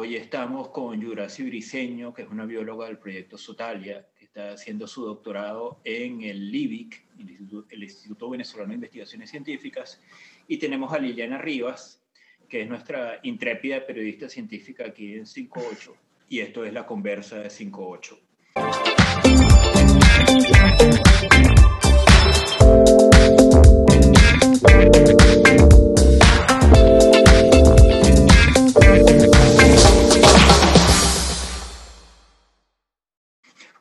Hoy estamos con Yurasi Briceño, que es una bióloga del proyecto Sotalia, que está haciendo su doctorado en el LIBIC, el Instituto, el Instituto Venezolano de Investigaciones Científicas, y tenemos a Liliana Rivas, que es nuestra intrépida periodista científica aquí en 58, y esto es la conversa de 58.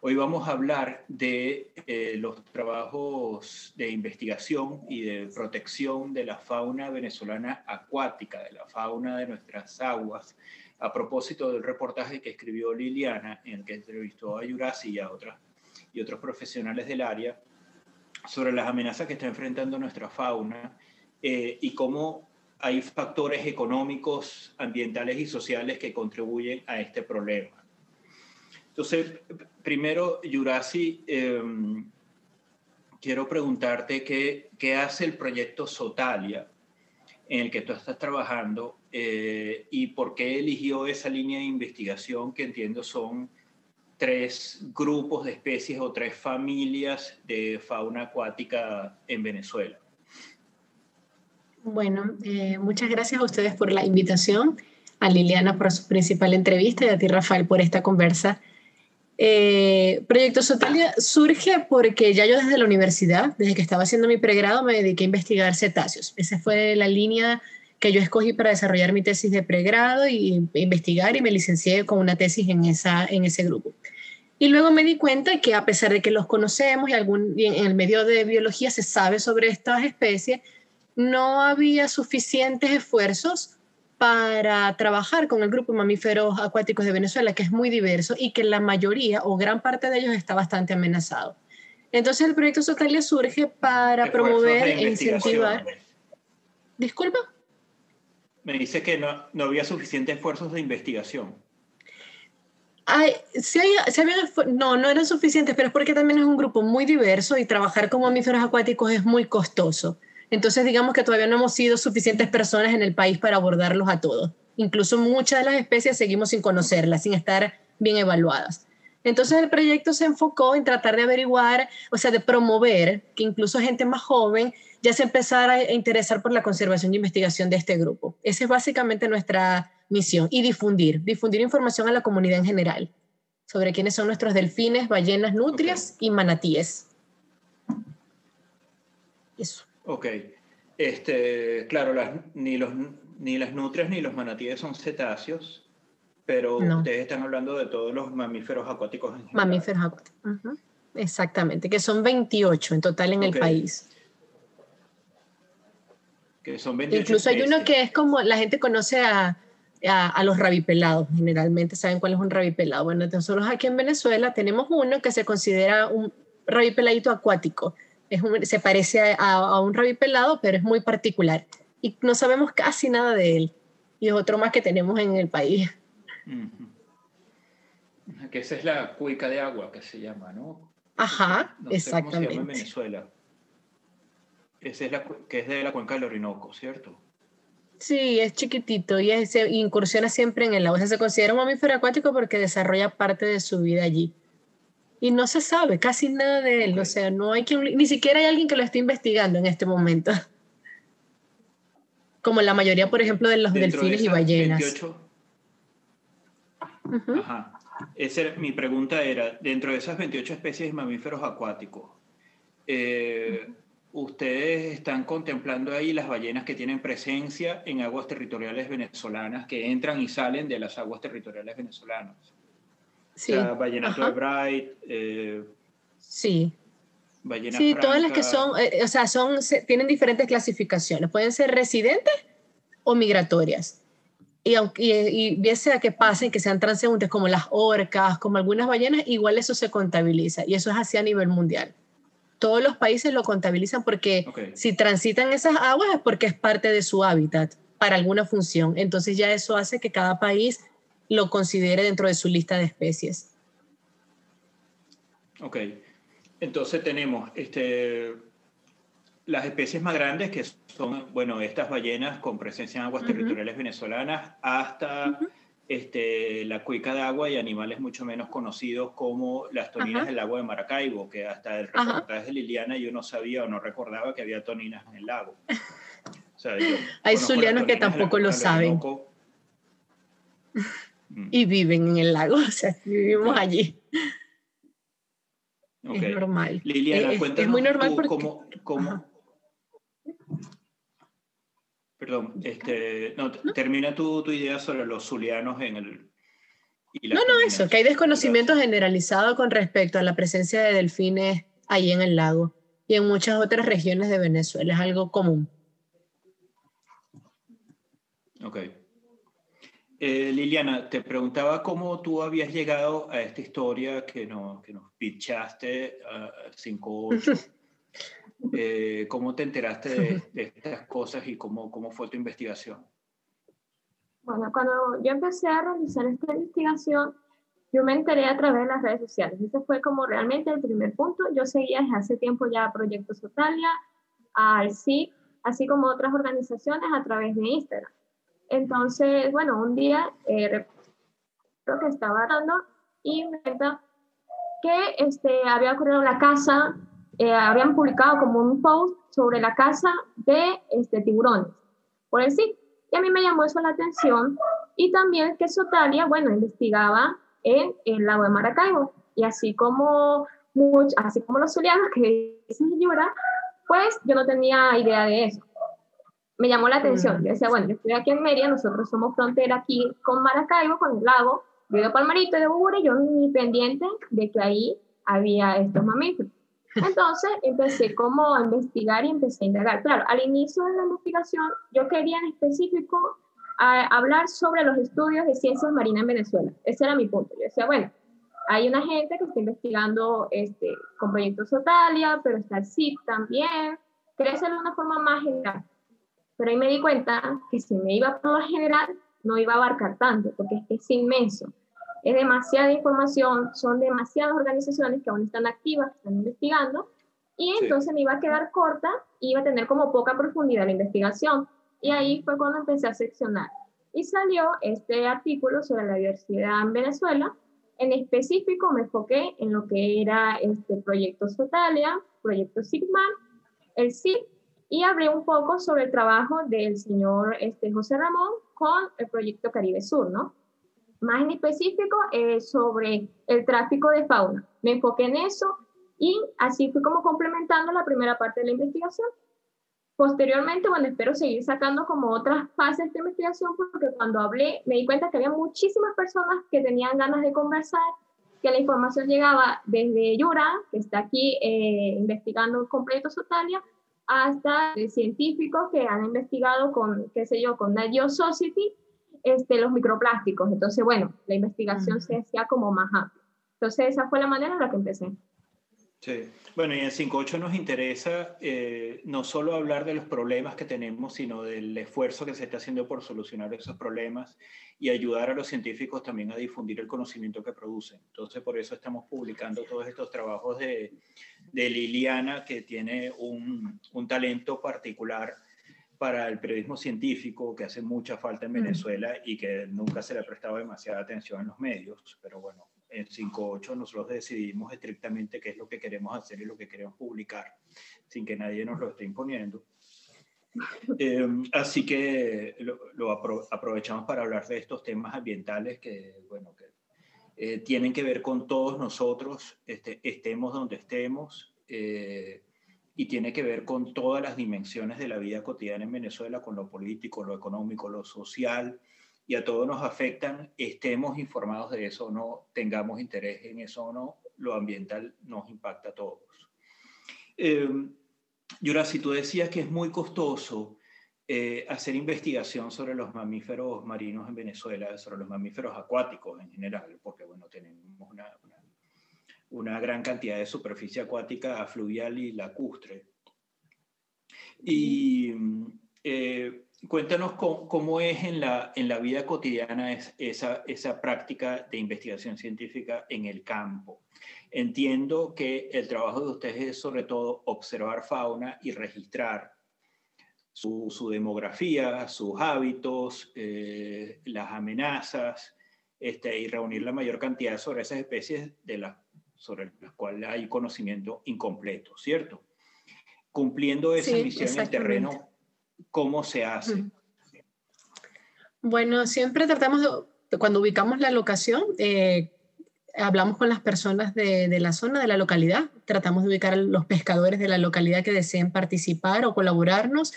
Hoy vamos a hablar de eh, los trabajos de investigación y de protección de la fauna venezolana acuática, de la fauna de nuestras aguas, a propósito del reportaje que escribió Liliana, en el que entrevistó a Yurasi y a otras, y otros profesionales del área sobre las amenazas que está enfrentando nuestra fauna eh, y cómo hay factores económicos, ambientales y sociales que contribuyen a este problema. Entonces, primero, Yurasi, em, quiero preguntarte qué, hace el proyecto Sotalia en el que tú estás trabajando eh, y por qué eligió esa línea de investigación que entiendo son tres grupos de especies o tres familias de fauna acuática en Venezuela. Bueno, eh, muchas gracias a ustedes por la invitación, a Liliana por su principal entrevista y a ti, Rafael, por esta conversa eh, Proyecto Sotalia surge porque ya yo desde la universidad, desde que estaba haciendo mi pregrado, me dediqué a investigar cetáceos. Esa fue la línea que yo escogí para desarrollar mi tesis de pregrado y investigar y me licencié con una tesis en, esa, en ese grupo. Y luego me di cuenta que a pesar de que los conocemos y, algún, y en el medio de biología se sabe sobre estas especies, no había suficientes esfuerzos para trabajar con el grupo de mamíferos acuáticos de Venezuela, que es muy diverso y que la mayoría o gran parte de ellos está bastante amenazado. Entonces el proyecto Sotalia surge para promover e incentivar. Disculpa. Me dice que no, no había suficientes esfuerzos de investigación. Ay, sí, había, no, no eran suficientes, pero es porque también es un grupo muy diverso y trabajar con mamíferos acuáticos es muy costoso. Entonces, digamos que todavía no hemos sido suficientes personas en el país para abordarlos a todos. Incluso muchas de las especies seguimos sin conocerlas, sin estar bien evaluadas. Entonces el proyecto se enfocó en tratar de averiguar, o sea, de promover que incluso gente más joven ya se empezara a interesar por la conservación y investigación de este grupo. Esa es básicamente nuestra misión y difundir, difundir información a la comunidad en general sobre quiénes son nuestros delfines, ballenas, nutrias y manatíes. Eso. Ok. Este, claro, las, ni, los, ni las nutrias ni los manatíes son cetáceos, pero ustedes están hablando de todos los mamíferos acuáticos. mamíferos acuáticos. Exactamente, que son 28 en total en el país. Que son 28 Incluso hay uno que es como, la gente conoce a, a, a, los rabipelados, generalmente saben cuál es un rabipelado. Bueno, nosotros aquí en Venezuela tenemos uno que se considera un rabipeladito acuático, se parece a, un rabi pelado, pero es muy particular. Y no sabemos casi nada de él. Y es otro más que tenemos en el país. Que esa es la cuica de agua que se llama, ¿no? Ajá, exactamente. se llama en Venezuela. Esa es la que es de la cuenca del Orinoco, ¿cierto? Sí, es chiquitito y se incursiona siempre en el agua. se considera un mamífero acuático porque desarrolla parte de su vida allí y no se sabe casi nada de él. O sea, no hay quien, ni siquiera hay alguien que lo esté investigando en este momento. Como la mayoría, por ejemplo, de los delfines y ballenas. 28, Ajá. mi pregunta era, dentro de esas 28 especies de mamíferos acuáticos, eh, ¿ustedes están contemplando ahí las ballenas que tienen presencia en aguas territoriales venezolanas, que entran y salen de las aguas territoriales venezolanas? Sí. Vallenato de Bright. Eh, sí. sí, todas las que son, eh, o sea, son, tienen diferentes clasificaciones. Pueden ser residentes o migratorias. Y, aunque, y, bien sea que pasen, que sean transeúntes como las orcas, como algunas ballenas, igual eso se contabiliza y eso es así a nivel mundial. Todos los países lo contabilizan porque si transitan esas aguas es porque es parte de su hábitat para alguna función. Entonces ya eso hace que cada país lo considere dentro de su lista de especies. Ok, entonces tenemos este, las especies más grandes que son, bueno, estas ballenas con presencia en aguas territoriales venezolanas hasta este, la cuica de agua y animales mucho menos conocidos como las toninas del lago de Maracaibo, que hasta el reportaje de Liliana yo no sabía o no recordaba que había toninas en el lago. Hay zulianos que tampoco lo saben. Y viven en el lago, o sea, vivimos allí. Es normal. Liliana, es, es muy normal porque... cómo, cómo, Perdón, este, no, termina tu, tu, idea sobre los zulianos en el... no, no, eso, que hay desconocimiento generalizado con respecto a la presencia de delfines ahí en el lago y en muchas otras regiones de Venezuela, es algo común. Ok. Eh, Liliana, te preguntaba cómo tú habías llegado a esta historia que, no, que nos pitchaste a 5.8 Eh, ¿Cómo te enteraste de, estas cosas y cómo, cómo fue tu investigación? Bueno, cuando yo empecé a realizar esta investigación, yo me enteré a través de las redes sociales. Ese fue como realmente el primer punto. Yo seguía desde hace tiempo ya a Proyecto Sotalia, al CIC, así como otras organizaciones a través de Instagram. Entonces, bueno, un día eh, creo que estaba dando y me cuenta que este, había ocurrido la casa eh, habían publicado como un post sobre la casa de este, tiburones, por sí. Y a mí me llamó eso la atención. Y también que Sotalia, bueno, investigaba en el lago de Maracaibo. Y así como, much, así como los zulianos que dicen Yura, pues yo no tenía idea de eso. Me llamó la atención. Yo decía, bueno, yo estoy aquí en Mérida, nosotros somos frontera aquí con Maracaibo, con el lago. Yo de Palmarito y de Bogotá, yo ni pendiente de que ahí había estos mamíferos. Entonces empecé como a investigar y empecé a indagar. Claro, al inicio de la investigación yo quería en específico hablar sobre los estudios de ciencias marinas en Venezuela. Ese era mi punto. Yo decía, bueno, hay una gente que está investigando este, con proyectos Sotalia, pero está el CIP también. Quería hacerlo de una forma más general. Pero ahí me di cuenta que si me iba por lo general, no iba a abarcar tanto, porque es que es inmenso es demasiada información, son demasiadas organizaciones que aún están activas, que están investigando, y entonces me iba a quedar corta iba a tener como poca profundidad la investigación. Y ahí fue cuando empecé a seccionar. Y salió este artículo sobre la diversidad en Venezuela. En específico me enfoqué en lo que era este proyecto Sotalia, proyecto Sigma, el CIP, y hablé un poco sobre el trabajo del señor este, José Ramón con el proyecto Caribe Sur, ¿no? más en específico eh, sobre el tráfico de fauna. Me enfoqué en eso y así fui como complementando la primera parte de la investigación. Posteriormente, bueno, espero seguir sacando como otras fases de investigación porque cuando hablé me di cuenta que había muchísimas personas que tenían ganas de conversar, que la información llegaba desde Yura, que está aquí eh, investigando completo Sotalia, hasta científicos que han investigado con, qué sé yo, con Nat Society este, los microplásticos. Entonces, bueno, la investigación se hacía como más amplia. Entonces, esa fue la manera en la que empecé. Sí, bueno, y en 5.8 nos interesa eh, no solo hablar de los problemas que tenemos, sino del esfuerzo que se está haciendo por solucionar esos problemas y ayudar a los científicos también a difundir el conocimiento que producen. Entonces, por eso estamos publicando todos estos trabajos de, de Liliana, que tiene un, un talento particular para el periodismo científico que hace mucha falta en Venezuela y que nunca se le ha prestado demasiada atención en los medios, pero bueno, en 5.8 nosotros decidimos estrictamente qué es lo que queremos hacer y lo que queremos publicar, sin que nadie nos lo esté imponiendo. Em, así que lo, aprovechamos para hablar de estos temas ambientales que, bueno, que eh, tienen que ver con todos nosotros, este, estemos donde estemos. Eh, y tiene que ver con todas las dimensiones de la vida cotidiana en Venezuela, con lo político, lo económico, lo social, y a todos nos afectan, estemos informados de eso o no, tengamos interés en eso o no, lo ambiental nos impacta a todos. Eh, Yura, si tú decías que es muy costoso eh, hacer investigación sobre los mamíferos marinos en Venezuela, sobre los mamíferos acuáticos en general, porque bueno, tenemos una una gran cantidad de superficie acuática fluvial y lacustre. Y eh, cuéntanos cómo, es en la, en la vida cotidiana esa, esa práctica de investigación científica en el campo. Entiendo que el trabajo de ustedes es sobre todo observar fauna y registrar su, demografía, sus hábitos, eh, las amenazas, este, y reunir la mayor cantidad sobre esas especies de las sobre las cuales hay conocimiento incompleto, ¿cierto? Cumpliendo esa misión en el terreno, ¿cómo se hace? Bueno, siempre tratamos cuando ubicamos la locación, eh, hablamos con las personas de, de, la zona, de la localidad, tratamos de ubicar a los pescadores de la localidad que deseen participar o colaborarnos.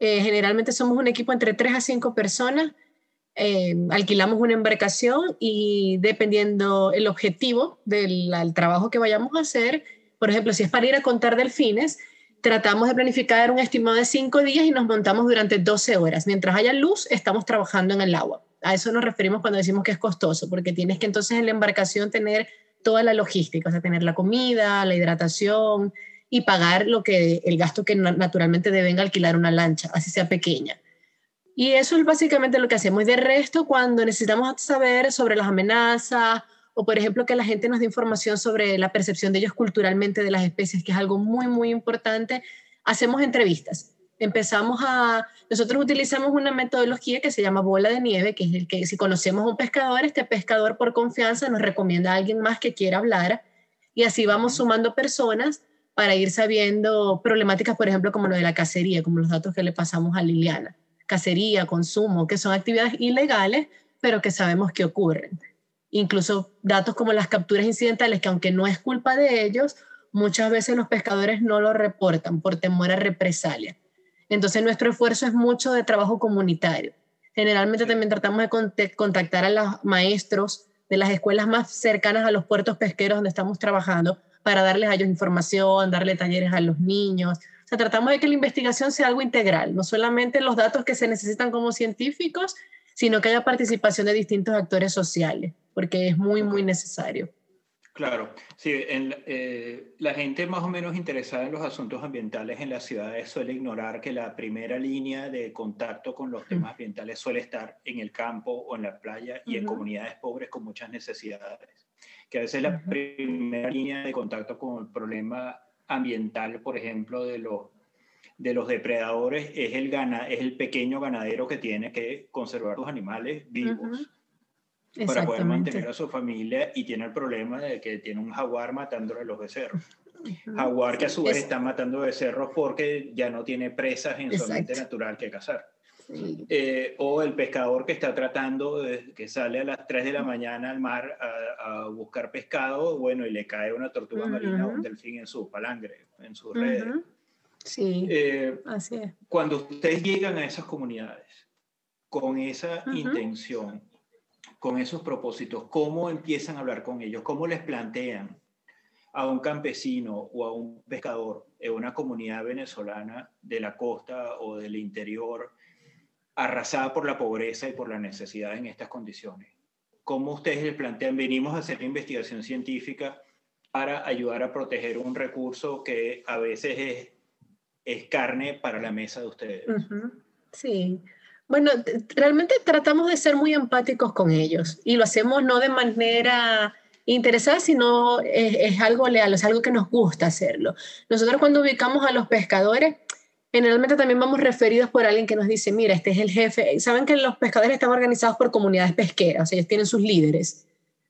Eh, generalmente somos un equipo entre 3 a 5 personas, eh, alquilamos una embarcación y dependiendo el objetivo del trabajo que vayamos a hacer, por ejemplo, si es para ir a contar delfines, tratamos de planificar un estimado de 5 días y nos montamos durante 12 horas. Mientras haya luz, estamos trabajando en el agua. A eso nos referimos cuando decimos que es costoso, porque tienes que entonces en la embarcación tener toda la logística, o sea, tener la comida, la hidratación y pagar lo que el gasto que naturalmente deben alquilar una lancha, así sea pequeña. Y eso es básicamente lo que hacemos. De resto, cuando necesitamos saber sobre las amenazas o, por ejemplo, que la gente nos dé información sobre la percepción de ellos culturalmente de las especies, que es algo muy, muy importante, hacemos entrevistas empezamos a, nosotros utilizamos una metodología que se llama bola de nieve, que es el que si conocemos a un pescador, este pescador por confianza nos recomienda a alguien más que quiera hablar y así vamos sumando personas para ir sabiendo problemáticas, por ejemplo, como lo de la cacería, como los datos que le pasamos a Liliana. Cacería, consumo, que son actividades ilegales, pero que sabemos que ocurren. Incluso datos como las capturas incidentales, que aunque no es culpa de ellos, muchas veces los pescadores no lo reportan por temor a represalia. Entonces nuestro esfuerzo es mucho de trabajo comunitario. Generalmente también tratamos de contactar a los maestros de las escuelas más cercanas a los puertos pesqueros donde estamos trabajando para darles a ellos información, darle talleres a los niños. O sea, tratamos de que la investigación sea algo integral, no solamente los datos que se necesitan como científicos, sino que haya participación de distintos actores sociales, porque es muy, muy necesario. Claro, sí, eh, la gente más o menos interesada en los asuntos ambientales en las ciudades suele ignorar que la primera línea de contacto con los temas ambientales suele estar en el campo o en la playa y en comunidades pobres con muchas necesidades. Que a veces la primera línea de contacto con el problema ambiental, por ejemplo, de los, de los depredadores es el, gana, es el pequeño ganadero que tiene que conservar los animales vivos para poder mantener a su familia y tiene el problema de que tiene un jaguar matándole los becerros. Jaguar que a su vez está matando becerros porque ya no tiene presas en su ambiente natural que cazar. Eh, o el pescador que está tratando, de, que sale a las 3 de la mañana al mar a, buscar pescado, bueno, y le cae una tortuga marina o un delfín en su palangre, en su red. Sí, eh, así es. Cuando ustedes llegan a esas comunidades con esa intención, con esos propósitos, cómo empiezan a hablar con ellos, cómo les plantean a un campesino o a un pescador en una comunidad venezolana de la costa o del interior arrasada por la pobreza y por la necesidad en estas condiciones. ¿Cómo ustedes les plantean, venimos a hacer investigación científica para ayudar a proteger un recurso que a veces es, es carne para la mesa de ustedes? Sí, bueno, realmente tratamos de ser muy empáticos con ellos y lo hacemos no de manera interesada, sino es, algo leal, es algo que nos gusta hacerlo. Nosotros cuando ubicamos a los pescadores, generalmente también vamos referidos por alguien que nos dice, mira, este es el jefe. Saben que los pescadores están organizados por comunidades pesqueras, ellos tienen sus líderes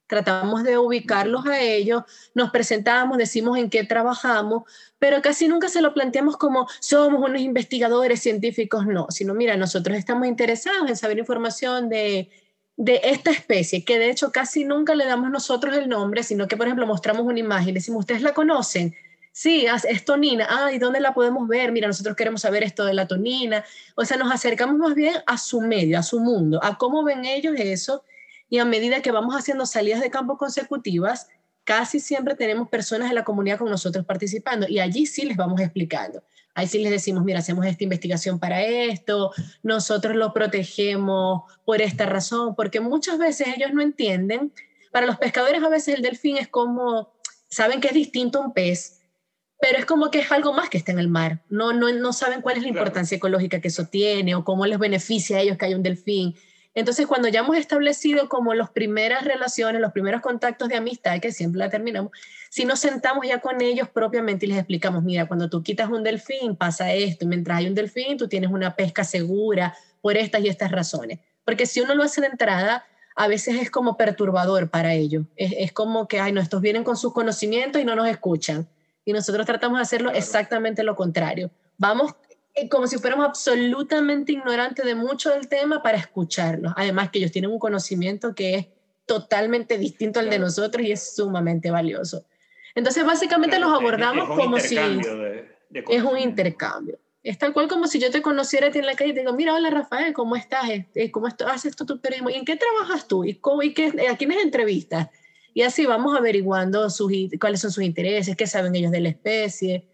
tratamos de ubicarlos a ellos, nos presentamos, decimos en qué trabajamos, pero casi nunca se lo planteamos como somos unos investigadores científicos, no, sino mira, nosotros estamos interesados en saber información de, de esta especie, que de hecho casi nunca le damos nosotros el nombre, sino que por ejemplo mostramos una imagen, decimos, ¿ustedes la conocen? Sí, es tonina. Ah, ¿y dónde la podemos ver? Mira, nosotros queremos saber esto de la tonina. O sea, nos acercamos más bien a su medio, a su mundo, a cómo ven ellos eso y a medida que vamos haciendo salidas de campo consecutivas, casi siempre tenemos personas de la comunidad con nosotros participando y allí sí les vamos explicando. Ahí sí les decimos, mira, hacemos esta investigación para esto, nosotros lo protegemos por esta razón, porque muchas veces ellos no entienden. Para los pescadores a veces el delfín es como, saben que es distinto a un pez, pero es como que es algo más que está en el mar. No, no, no saben cuál es la importancia ecológica que eso tiene o cómo les beneficia a ellos que haya un delfín. Entonces, cuando ya hemos establecido como las primeras relaciones, los primeros contactos de amistad, que siempre la terminamos, si nos sentamos ya con ellos propiamente y les explicamos, mira, cuando tú quitas un delfín pasa esto, y mientras hay un delfín tú tienes una pesca segura por estas y estas razones. Porque si uno lo hace de entrada, a veces es como perturbador para ellos. Es, como que, ay, no, estos vienen con sus conocimientos y no nos escuchan. Y nosotros tratamos de hacerlo exactamente lo contrario. Vamos como si fuéramos absolutamente ignorantes de mucho del tema para escucharlos. Además que ellos tienen un conocimiento que es totalmente distinto al de nosotros y es sumamente valioso. Entonces, básicamente los abordamos como si es un intercambio. Es tal cual como si yo te conociera a ti en la calle y te digo, mira, hola Rafael, ¿cómo estás? Este, ¿Cómo haces tú tu periodismo? ¿Y en qué trabajas tú? ¿Y, cómo, y qué, a quiénes entrevistas? Y así vamos averiguando sus, cuáles son sus intereses, qué saben ellos de la especie.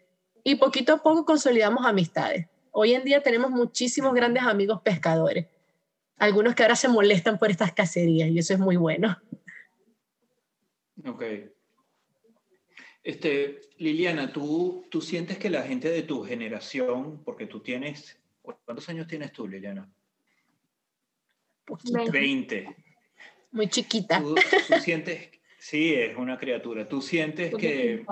Y poquito a poco consolidamos amistades. Hoy en día tenemos muchísimos grandes amigos pescadores. Algunos que ahora se molestan por estas cacerías y eso es muy bueno. Ok. Este, Liliana, ¿tú, ¿tú sientes que la gente de tu generación, porque tú tienes, ¿cuántos años tienes tú, Liliana? 20. Muy chiquita. ¿Tú, sientes, sí, es una criatura, ¿tú sientes que,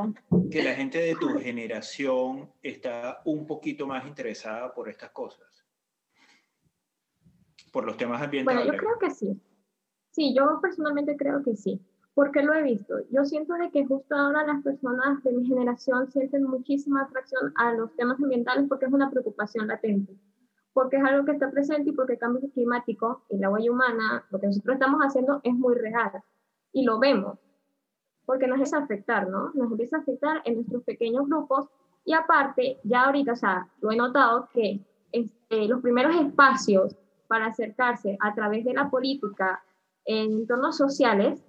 que la gente de tu generación está un poquito más interesada por estas cosas? Por los temas ambientales. Bueno, yo creo que sí. Sí, yo personalmente creo que sí. ¿Por qué lo he visto? Yo siento de que justo ahora las personas de mi generación sienten muchísima atracción a los temas ambientales porque es una preocupación latente, porque es algo que está presente y porque el cambio climático y la huella humana, lo que nosotros estamos haciendo es muy real y lo vemos, porque nos empieza a afectar, ¿no? Nos empieza a afectar en nuestros pequeños grupos y aparte, ya ahorita, o sea, lo he notado que este, los primeros espacios para acercarse a través de la política en entornos sociales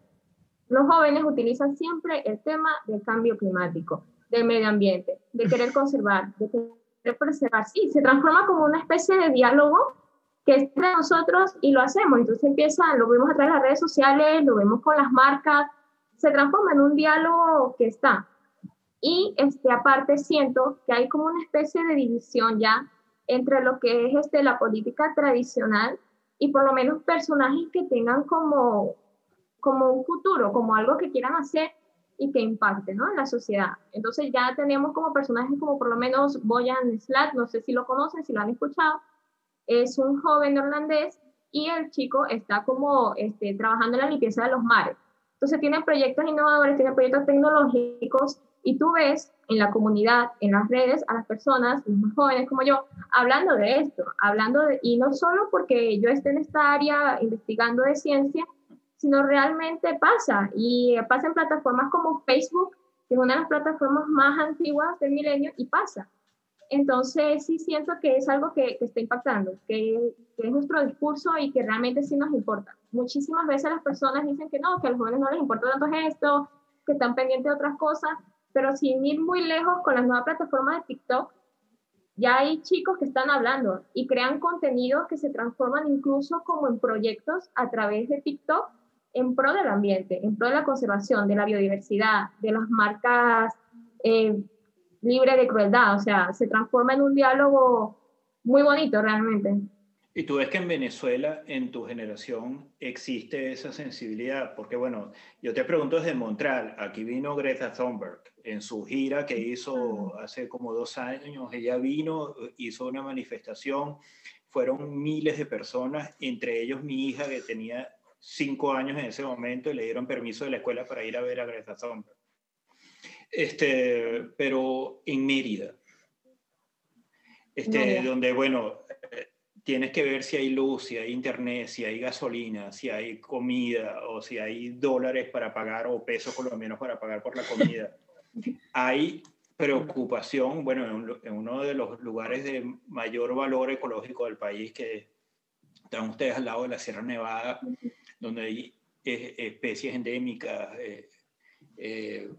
los jóvenes utilizan siempre el tema del cambio climático, del medio ambiente, de querer conservar, de querer preservar. Sí, se transforma como una especie de diálogo que es entre nosotros y lo hacemos. Entonces empieza, lo vemos a través de las redes sociales, lo vemos con las marcas, se transforma en un diálogo que está. Y este, aparte siento que hay como una especie de división ya entre lo que es este, la política tradicional y por lo menos personajes que tengan como como un futuro, como algo que quieran hacer y que impacte ¿no? en la sociedad. Entonces ya tenemos como personajes como por lo menos Boyan Slat, no sé si lo conocen, si lo han escuchado, es un joven holandés y el chico está como este, trabajando en la limpieza de los mares. Entonces tienen proyectos innovadores, tienen proyectos tecnológicos y tú ves en la comunidad, en las redes, a las personas, los más jóvenes como yo, hablando de esto, hablando de, y no solo porque yo esté en esta área investigando de ciencia, sino realmente pasa. Y pasa en plataformas como Facebook, que es una de las plataformas más antiguas del milenio, y pasa. Entonces sí siento que es algo que, está impactando, que, es nuestro discurso y que realmente sí nos importa. Muchísimas veces las personas dicen que no, que a los jóvenes no les importa tanto esto, que están pendientes de otras cosas, pero sin ir muy lejos con las nuevas plataformas de TikTok, ya hay chicos que están hablando y crean contenidos que se transforman incluso como en proyectos a través de TikTok en pro del ambiente, en pro de la conservación, de la biodiversidad, de las marcas eh, libres de crueldad. O sea, se transforma en un diálogo muy bonito realmente. Y tú ves que en Venezuela, en tu generación, existe esa sensibilidad, porque bueno, yo te pregunto desde Montreal, aquí vino Greta Thunberg en su gira que hizo hace como dos años, ella vino, hizo una manifestación, fueron miles de personas, entre ellos mi hija que tenía cinco años en ese momento y le dieron permiso de la escuela para ir a ver a Greta Thunberg. Este, pero en Mérida, este, donde, bueno, eh, tienes que ver si hay luz, si hay internet, si hay gasolina, si hay comida o si hay dólares para pagar o pesos por lo menos para pagar por la comida. hay preocupación, bueno, en uno de los lugares de mayor valor ecológico del país, que están ustedes al lado de la Sierra Nevada, donde hay eh, especies endémicas. Eh, eh,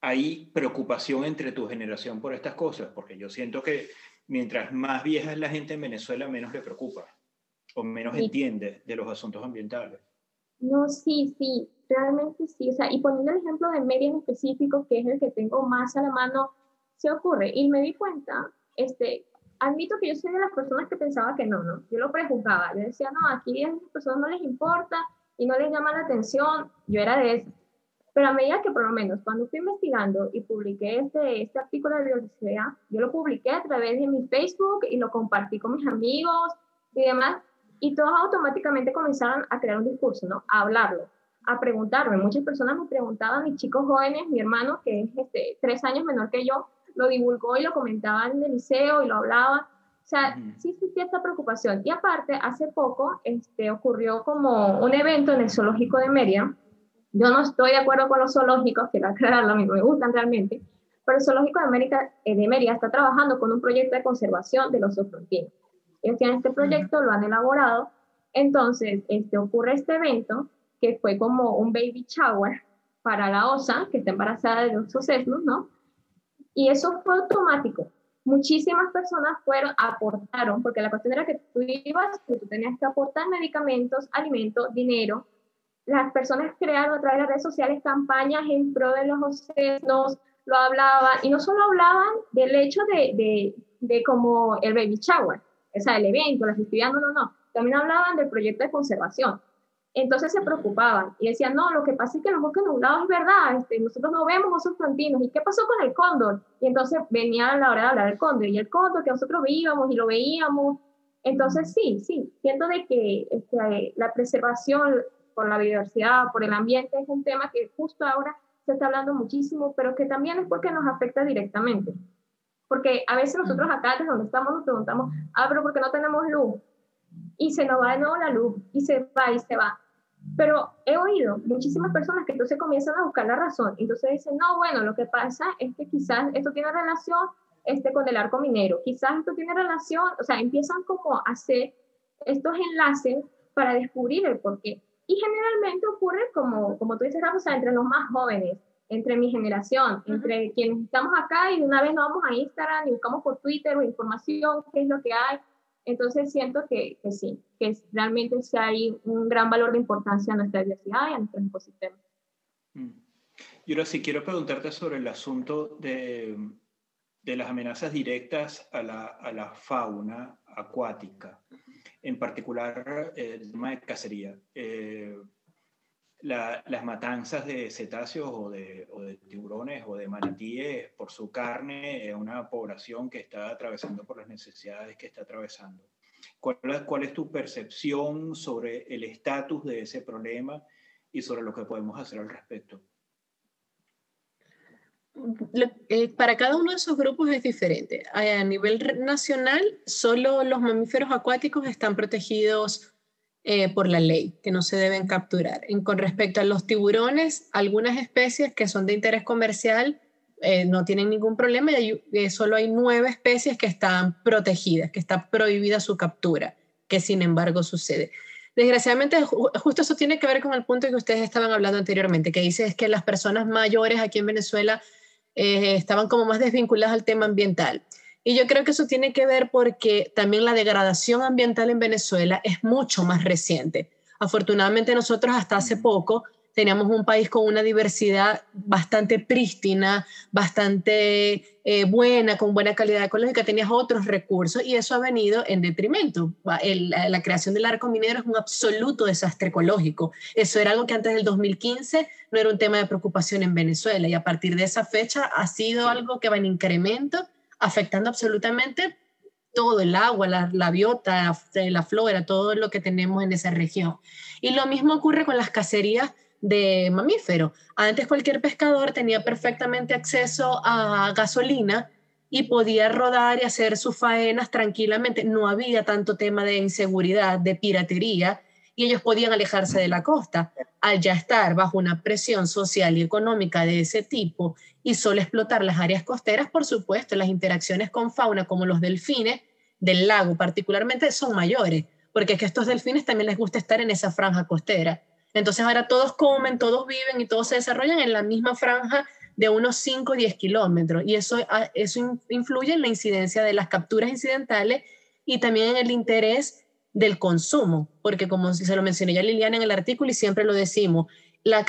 hay preocupación entre tu generación por estas cosas, porque yo siento que mientras más vieja es la gente en Venezuela, menos le preocupa o menos entiende de los asuntos ambientales. No, sí, sí, realmente sí. O sea, y poniendo el ejemplo de media en específico, que es el que tengo más a la mano, se ocurre. Y me di cuenta, este, admito que yo soy de las personas que pensaba que no, ¿no? Yo lo prejuzgaba. Yo decía, no, aquí a las personas no les importa y no les llama la atención. Yo era de eso. Pero a medida que por lo menos cuando fui investigando y publiqué este, este artículo de biodiversidad, yo lo publiqué a través de mi Facebook y lo compartí con mis amigos y demás, y todos automáticamente comenzaron a crear un discurso, ¿no? A hablarlo, a preguntarme. Muchas personas me preguntaban, mis chicos jóvenes, mi hermano, que es este, tres años menor que yo, lo divulgó y lo comentaba en el liceo y lo hablaba. O sea, sí existía esta preocupación. Y aparte, hace poco este, ocurrió como un evento en el zoológico de Mérida. Yo no estoy de acuerdo con los zoológicos, quiero aclararlo, a mí me gustan realmente, pero el zoológico de, América, eh, de Mérida está trabajando con un proyecto de conservación de los zoofrontinos. Ellos tienen este proyecto, lo han elaborado, entonces este, ocurre este evento que fue como un baby shower para la osa que está embarazada de los sesnos, ¿no? Y eso fue automático. Muchísimas personas fueron, aportaron, porque la cuestión era que tú ibas, que tú tenías que aportar medicamentos, alimentos, dinero. Las personas crearon a través de las redes sociales campañas en pro de los sesnos, lo hablaban, y no solo hablaban del hecho de, de, de como el baby shower, o sea, el evento, las festividades, no, no, no, también hablaban del proyecto de conservación. Entonces se preocupaban y decían, no, lo que pasa es que los bosques nublados es verdad, este, nosotros no vemos osos frontinos. ¿Y qué pasó con el cóndor? Y entonces venía la hora de hablar del cóndor y el cóndor que nosotros veíamos y lo veíamos. Entonces sí, sí, siento de que este, la preservación por la biodiversidad, por el ambiente, es un tema que justo ahora se está hablando muchísimo, pero que también es porque nos afecta directamente. Porque a veces nosotros acá, desde donde estamos, nos preguntamos, ah, pero ¿por qué no tenemos luz? Y se nos va de nuevo la luz, y se va, y se va. Pero he oído muchísimas personas que entonces comienzan a buscar la razón. Entonces dicen, no, bueno, lo que pasa es que quizás esto tiene relación este, con el arco minero, quizás esto tiene relación, o sea, empiezan como a hacer estos enlaces para descubrir el porqué. Y generalmente ocurre como, como tú dices, Rafa, o sea, entre los más jóvenes, entre mi generación, entre quienes estamos acá y de una vez nos vamos a Instagram y buscamos por Twitter o información, qué es lo que hay. Entonces siento que, que sí, que realmente sí hay un gran valor de importancia a nuestra diversidad y a nuestros ecosistemas. Mm. Y ahora sí quiero preguntarte sobre el asunto de, de las amenazas directas a la, a la, fauna acuática, en particular eh, el tema de cacería. Eh, las matanzas de cetáceos o de, o de, tiburones o de manatíes por su carne en una población que está atravesando por las necesidades que está atravesando. ¿Cuál, cuál es tu percepción sobre el estatus de ese problema y sobre lo que podemos hacer al respecto? Eh, para cada uno de esos grupos es diferente. A nivel nacional, solo los mamíferos acuáticos están protegidos eh, por la ley, que no se deben capturar. Con respecto a los tiburones, algunas especies que son de interés comercial eh, no tienen ningún problema y eh, solo hay nueve especies que están protegidas, que está prohibida su captura, que sin embargo sucede. Desgraciadamente, justo eso tiene que ver con el punto que ustedes estaban hablando anteriormente, que dice es que las personas mayores aquí en Venezuela estaban como más desvinculadas al tema ambiental. Y yo creo que eso tiene que ver porque también la degradación ambiental en Venezuela es mucho más reciente. Afortunadamente nosotros hasta hace poco teníamos un país con una diversidad bastante prístina, bastante eh, buena, con buena calidad ecológica, tenías otros recursos y eso ha venido en detrimento. la, creación del arco minero es un absoluto desastre ecológico. Eso era algo que antes del 2015 no era un tema de preocupación en Venezuela y a partir de esa fecha ha sido algo que va en incremento afectando absolutamente todo el agua, la, biota, la, flora, todo lo que tenemos en esa región. Y lo mismo ocurre con las cacerías de mamíferos. Antes cualquier pescador tenía perfectamente acceso a gasolina y podía rodar y hacer sus faenas tranquilamente. No había tanto tema de inseguridad, de piratería, y ellos podían alejarse de la costa. Al ya estar bajo una presión social y económica de ese tipo y solo explotar las áreas costeras, por supuesto, las interacciones con fauna como los delfines del lago particularmente son mayores, porque es que estos delfines también les gusta estar en esa franja costera. Entonces ahora todos comen, todos viven y todos se desarrollan en la misma franja de unos 5 o 10 kilómetros y eso, ah, eso influye en la incidencia de las capturas incidentales y también en el interés del consumo, porque como se lo mencioné ya Liliana en el artículo y siempre lo decimos, la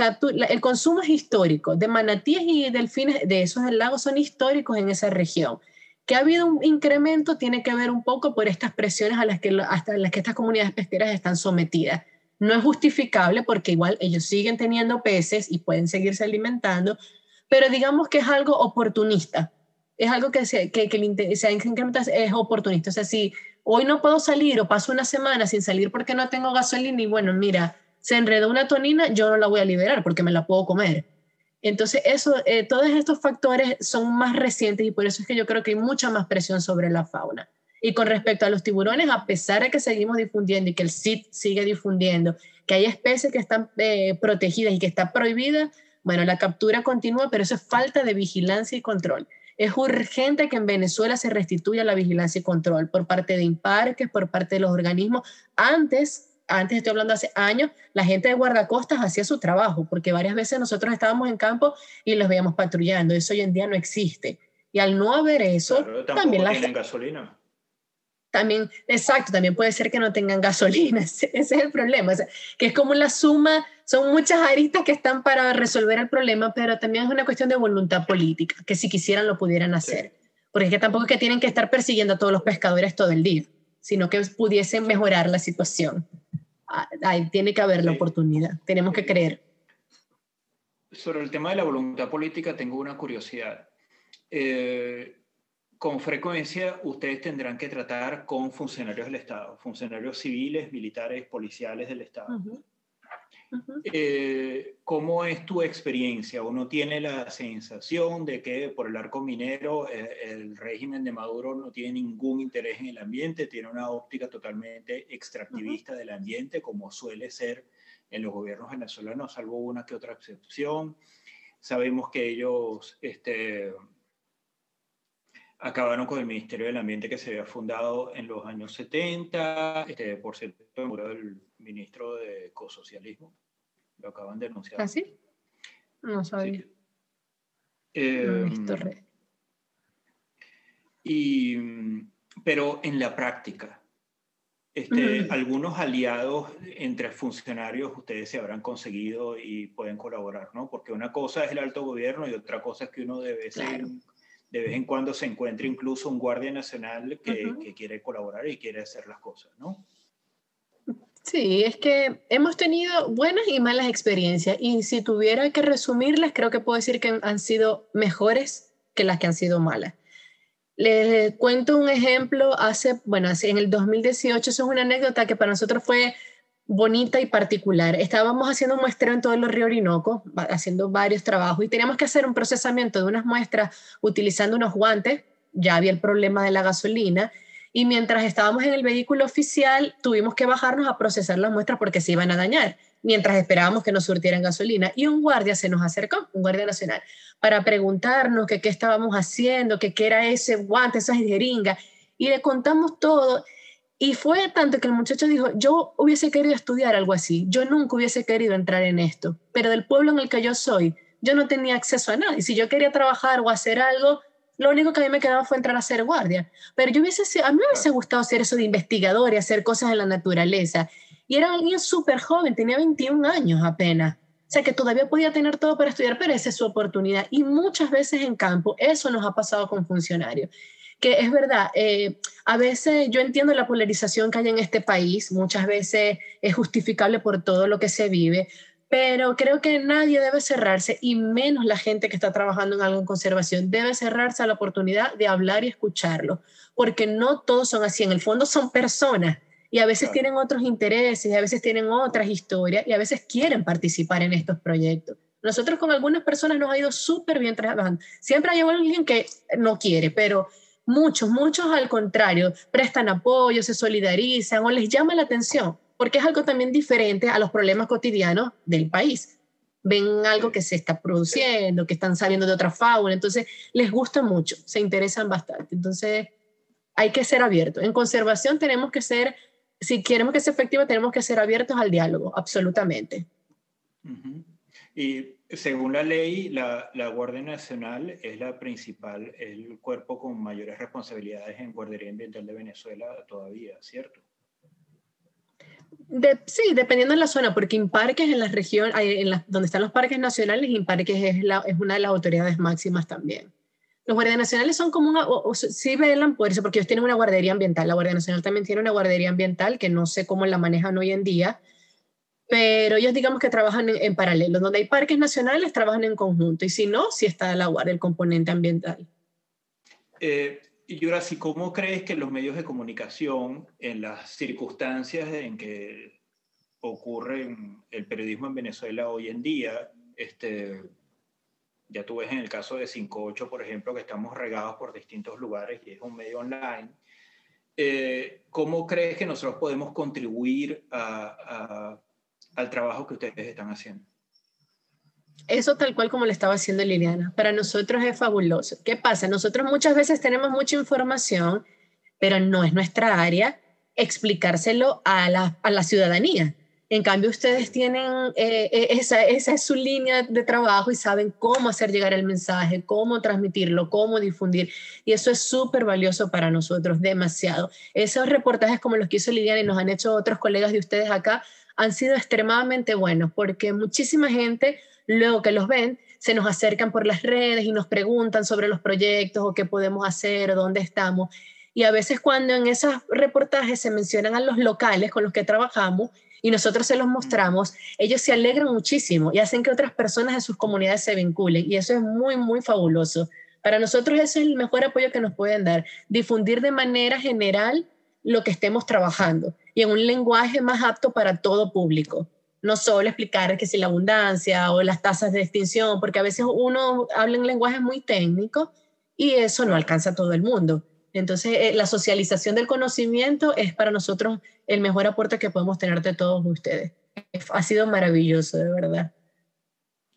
el consumo es histórico, de manatíes y delfines de esos del lago son históricos en esa región. Que ha habido un incremento tiene que ver un poco por estas presiones a las que, hasta las que estas comunidades pesqueras están sometidas. No es justificable porque igual ellos siguen teniendo peces y pueden seguirse alimentando, pero digamos que es algo oportunista. Es algo que se, que, que se es oportunista. O sea, si hoy no puedo salir o paso una semana sin salir porque no tengo gasolina y bueno, mira, se enredó una tonina, yo no la voy a liberar porque me la puedo comer. Entonces, eso, eh, todos estos factores son más recientes y por eso es que yo creo que hay mucha más presión sobre la fauna. Y con respecto a los tiburones, a pesar de que seguimos difundiendo y que el CIT sigue difundiendo, que hay especies que están eh, protegidas y que está prohibida, bueno, la captura continúa, pero eso es falta de vigilancia y control. Es urgente que en Venezuela se restituya la vigilancia y control por parte de imparques, por parte de los organismos. Antes, antes estoy hablando hace años, la gente de guardacostas hacía su trabajo, porque varias veces nosotros estábamos en campo y los veíamos patrullando. Eso hoy en día no existe. Y al no haber eso, también la tienen gasolina. También, exacto, también puede ser que no tengan gasolina, ese, es el problema, que es como la suma, son muchas aristas que están para resolver el problema, pero también es una cuestión de voluntad política, que si quisieran lo pudieran hacer, porque es que tampoco es que tienen que estar persiguiendo a todos los pescadores todo el día, sino que pudiesen mejorar la situación. Ah, ahí tiene que haber la oportunidad, tenemos que creer. Sobre el tema de la voluntad política tengo una curiosidad. Eh, con frecuencia ustedes tendrán que tratar con funcionarios del Estado, funcionarios civiles, militares, policiales del Estado. Eh, ¿Cómo es tu experiencia? ¿Uno tiene la sensación de que por el arco minero eh, el régimen de Maduro no tiene ningún interés en el ambiente, tiene una óptica totalmente extractivista del ambiente, como suele ser en los gobiernos venezolanos, salvo una que otra excepción? Sabemos que ellos... Este, acabaron con el Ministerio del Ambiente que se había fundado en los años 70, este, por cierto, murió el ministro de ecosocialismo, lo acaban de denunciar. ¿Ah, sí? No sabía. Eh, y, pero en la práctica, este, algunos aliados entre funcionarios ustedes se habrán conseguido y pueden colaborar, ¿no? Porque una cosa es el alto gobierno y otra cosa es que uno debe ser de vez en cuando se encuentra incluso un guardia nacional que, quiere colaborar y quiere hacer las cosas, ¿no? Sí, es que hemos tenido buenas y malas experiencias y si tuviera que resumirlas, creo que puedo decir que han sido mejores que las que han sido malas. Les cuento un ejemplo, hace, bueno, en el 2018, eso es una anécdota que para nosotros fue bonita y particular. Estábamos haciendo muestras en todo el río Orinoco, haciendo varios trabajos y teníamos que hacer un procesamiento de unas muestras utilizando unos guantes, ya había el problema de la gasolina, y mientras estábamos en el vehículo oficial tuvimos que bajarnos a procesar las muestras porque se iban a dañar, mientras esperábamos que nos surtieran gasolina. Y un guardia se nos acercó, un guardia nacional, para preguntarnos que qué estábamos haciendo, que qué era ese guante, esa jeringa, y le contamos todo y fue tanto que el muchacho dijo, yo hubiese querido estudiar algo así, yo nunca hubiese querido entrar en esto, pero del pueblo en el que yo soy, yo no tenía acceso a nada. Y si yo quería trabajar o hacer algo, lo único que a mí me quedaba fue entrar a ser guardia. Pero yo hubiese, a mí me hubiese gustado hacer eso de investigador y hacer cosas en la naturaleza. Y era alguien súper joven, tenía 21 años apenas. O sea, que todavía podía tener todo para estudiar, pero esa es su oportunidad. Y muchas veces en campo, eso nos ha pasado con funcionarios que es verdad, eh, a veces yo entiendo la polarización que hay en este país, muchas veces es justificable por todo lo que se vive, pero creo que nadie debe cerrarse, y menos la gente que está trabajando en algo en conservación, debe cerrarse a la oportunidad de hablar y escucharlo, porque no todos son así, en el fondo son personas y a veces tienen otros intereses, y a veces tienen otras historias, y a veces quieren participar en estos proyectos. Nosotros con algunas personas nos ha ido súper bien trabajando. Siempre hay alguien que no quiere, pero Muchos, muchos al contrario, prestan apoyo, se solidarizan o les llama la atención, porque es algo también diferente a los problemas cotidianos del país. Ven algo que se está produciendo, que están saliendo de otra fauna, entonces les gusta mucho, se interesan bastante. Entonces hay que ser abiertos. En conservación tenemos que ser, si queremos que sea efectivo, tenemos que ser abiertos al diálogo, absolutamente. Y según la ley, la, la, Guardia Nacional es la principal, el cuerpo con mayores responsabilidades en guardería ambiental de Venezuela todavía, ¿cierto? sí, dependiendo de la zona, porque Imparques en la región, en donde están los parques nacionales, Imparques es, la, es una de las autoridades máximas también. Los guardias nacionales son como una, o, sí velan por eso, porque ellos tienen una guardería ambiental. La Guardia Nacional también tiene una guardería ambiental que no sé cómo la manejan hoy en día, pero ellos digamos que trabajan en, paralelo. Donde hay parques nacionales, trabajan en conjunto. Y si no, si está la guardia, el componente ambiental. Eh, Y ahora sí, ¿cómo crees que los medios de comunicación, en las circunstancias en que ocurre el periodismo en Venezuela hoy en día, este, ya tú ves en el caso de 58, por ejemplo, que estamos regados por distintos lugares y es un medio online, eh, ¿cómo crees que nosotros podemos contribuir al trabajo que ustedes están haciendo? Eso tal cual como le estaba haciendo Liliana, para nosotros es fabuloso. ¿Qué pasa? Nosotros muchas veces tenemos mucha información, pero no es nuestra área explicárselo a la, a la ciudadanía. En cambio, ustedes tienen, eh, eh, esa, esa, es su línea de trabajo y saben cómo hacer llegar el mensaje, cómo transmitirlo, cómo difundir. Y eso es súper valioso para nosotros, demasiado. Esos reportajes como los que hizo Liliana y nos han hecho otros colegas de ustedes acá, han sido extremadamente buenos porque muchísima gente, luego que los ven, se nos acercan por las redes y nos preguntan sobre los proyectos o qué podemos hacer o dónde estamos. Y a veces cuando en esos reportajes se mencionan a los locales con los que trabajamos, y nosotros se los mostramos, ellos se alegran muchísimo y hacen que otras personas de sus comunidades se vinculen y eso es muy, muy fabuloso. Para nosotros ese es el mejor apoyo que nos pueden dar, difundir de manera general lo que estemos trabajando y en un lenguaje más apto para todo público. No solo explicar que si la abundancia o las tasas de extinción, porque a veces uno habla en lenguaje muy técnico y eso no alcanza a todo el mundo. Entonces, eh, la socialización del conocimiento es para nosotros el mejor aporte que podemos tener de todos ustedes. Ha sido maravilloso, de verdad.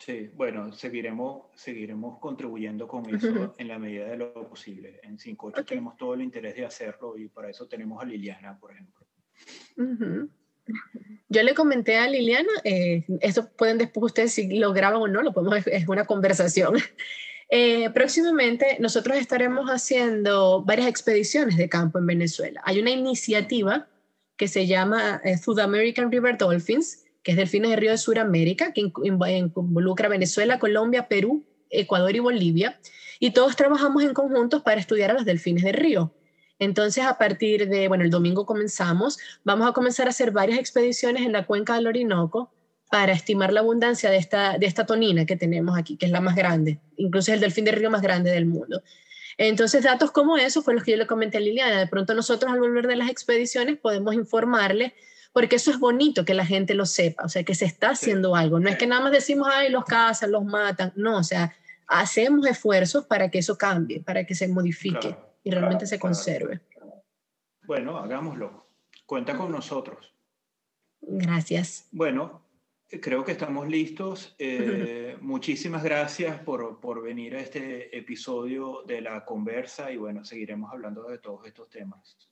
Sí, bueno, seguiremos, seguiremos contribuyendo con eso en la medida de lo posible. En 5.8 tenemos todo el interés de hacerlo y para eso tenemos a Liliana, por ejemplo. Yo le comenté a Liliana, eh, esto pueden después ustedes si lo graban o no, lo podemos, es una conversación. Eh, próximamente nosotros estaremos haciendo varias expediciones de campo en Venezuela. Hay una iniciativa que se llama eh, South American River Dolphins, que es Delfines de Río de Sudamérica, que involucra Venezuela, Colombia, Perú, Ecuador y Bolivia. Y todos trabajamos en conjuntos para estudiar a los delfines de río. Entonces, a partir de, bueno, el domingo comenzamos, vamos a comenzar a hacer varias expediciones en la cuenca del Orinoco para estimar la abundancia de esta, de esta tonina que tenemos aquí, que es la más grande, incluso es el delfín de río más grande del mundo. Entonces, datos como eso fue los que yo le comenté a Liliana. De pronto nosotros al volver de las expediciones podemos informarle, porque eso es bonito que la gente lo sepa, o sea, que se está haciendo algo. No es que nada más decimos, ay, los cazan, los matan. No, o sea, hacemos esfuerzos para que eso cambie, para que se modifique y realmente se conserve. Bueno, hagámoslo. Cuenta con nosotros. Gracias. Bueno, Creo que estamos listos. Eh, muchísimas gracias por, por, venir a este episodio de la conversa y bueno, seguiremos hablando de todos estos temas.